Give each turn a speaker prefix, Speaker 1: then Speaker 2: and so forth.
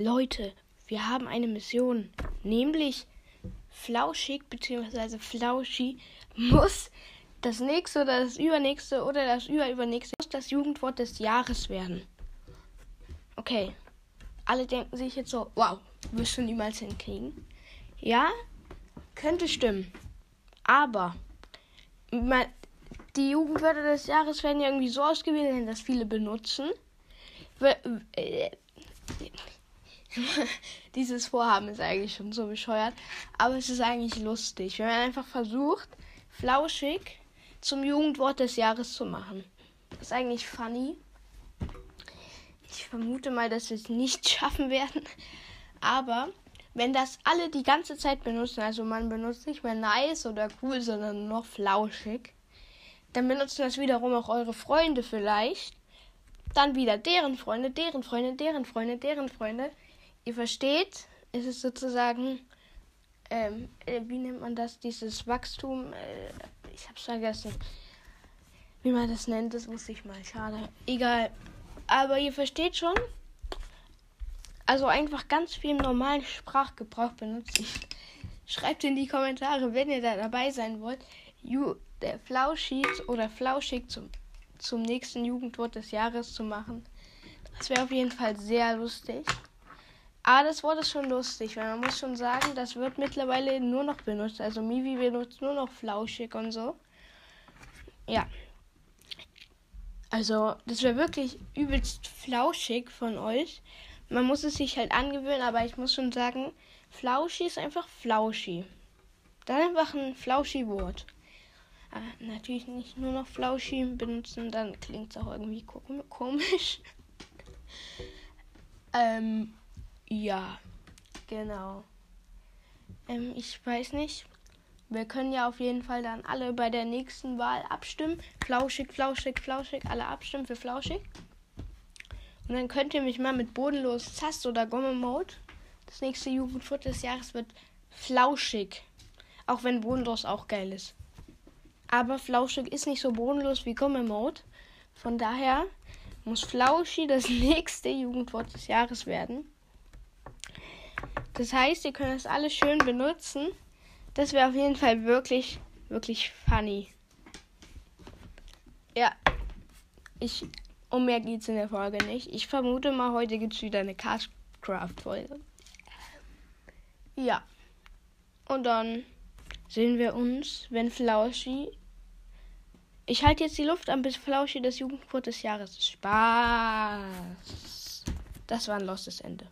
Speaker 1: Leute, wir haben eine Mission. Nämlich Flauschig bzw. Flauschi muss das nächste oder das übernächste oder das überübernächste muss das Jugendwort des Jahres werden. Okay. Alle denken sich jetzt so, wow, wirst du niemals hinkriegen. Ja, könnte stimmen. Aber die Jugendwörter des Jahres werden ja irgendwie so ausgewählt, dass viele benutzen. Dieses Vorhaben ist eigentlich schon so bescheuert, aber es ist eigentlich lustig, wenn man einfach versucht, flauschig zum Jugendwort des Jahres zu machen. Das ist eigentlich funny. Ich vermute mal, dass wir es nicht schaffen werden, aber wenn das alle die ganze Zeit benutzen, also man benutzt nicht mehr nice oder cool, sondern noch flauschig, dann benutzen das wiederum auch eure Freunde vielleicht. Dann wieder deren Freunde, deren Freunde, deren Freunde, deren Freunde. Ihr versteht, es ist sozusagen, ähm, äh, wie nennt man das, dieses Wachstum, äh, ich hab's vergessen, wie man das nennt, das wusste ich mal, schade. Egal, aber ihr versteht schon, also einfach ganz viel im normalen Sprachgebrauch benutzen. Schreibt in die Kommentare, wenn ihr da dabei sein wollt, you, der Flauschig oder Flauschig zum, zum nächsten Jugendwort des Jahres zu machen. Das wäre auf jeden Fall sehr lustig. Aber das Wort ist schon lustig, weil man muss schon sagen, das wird mittlerweile nur noch benutzt. Also Mivi benutzt nur noch flauschig und so. Ja. Also, das wäre wirklich übelst flauschig von euch. Man muss es sich halt angewöhnen, aber ich muss schon sagen, Flauschi ist einfach Flauschi. Dann einfach ein Flauschi-Wort. Äh, natürlich nicht nur noch Flauschi benutzen, dann klingt es auch irgendwie komisch. ähm, ja, genau. Ähm, ich weiß nicht. Wir können ja auf jeden Fall dann alle bei der nächsten Wahl abstimmen. Flauschig, flauschig, flauschig. Alle abstimmen für flauschig. Und dann könnt ihr mich mal mit bodenlos Zast oder Gomme Mode. Das nächste Jugendwort des Jahres wird flauschig. Auch wenn bodenlos auch geil ist. Aber flauschig ist nicht so bodenlos wie Gomme Mode. Von daher muss Flauschi das nächste Jugendwort des Jahres werden. Das heißt, ihr könnt das alles schön benutzen. Das wäre auf jeden Fall wirklich, wirklich funny. Ja, ich, um mehr geht es in der Folge nicht. Ich vermute mal, heute gibt es wieder eine Castcraft-Folge. Ja. Und dann sehen wir uns, wenn Flauschi. Ich halte jetzt die Luft an, bis Flauschi das Jugendwort des Jahres ist. Spaß. Das war ein lostes Ende.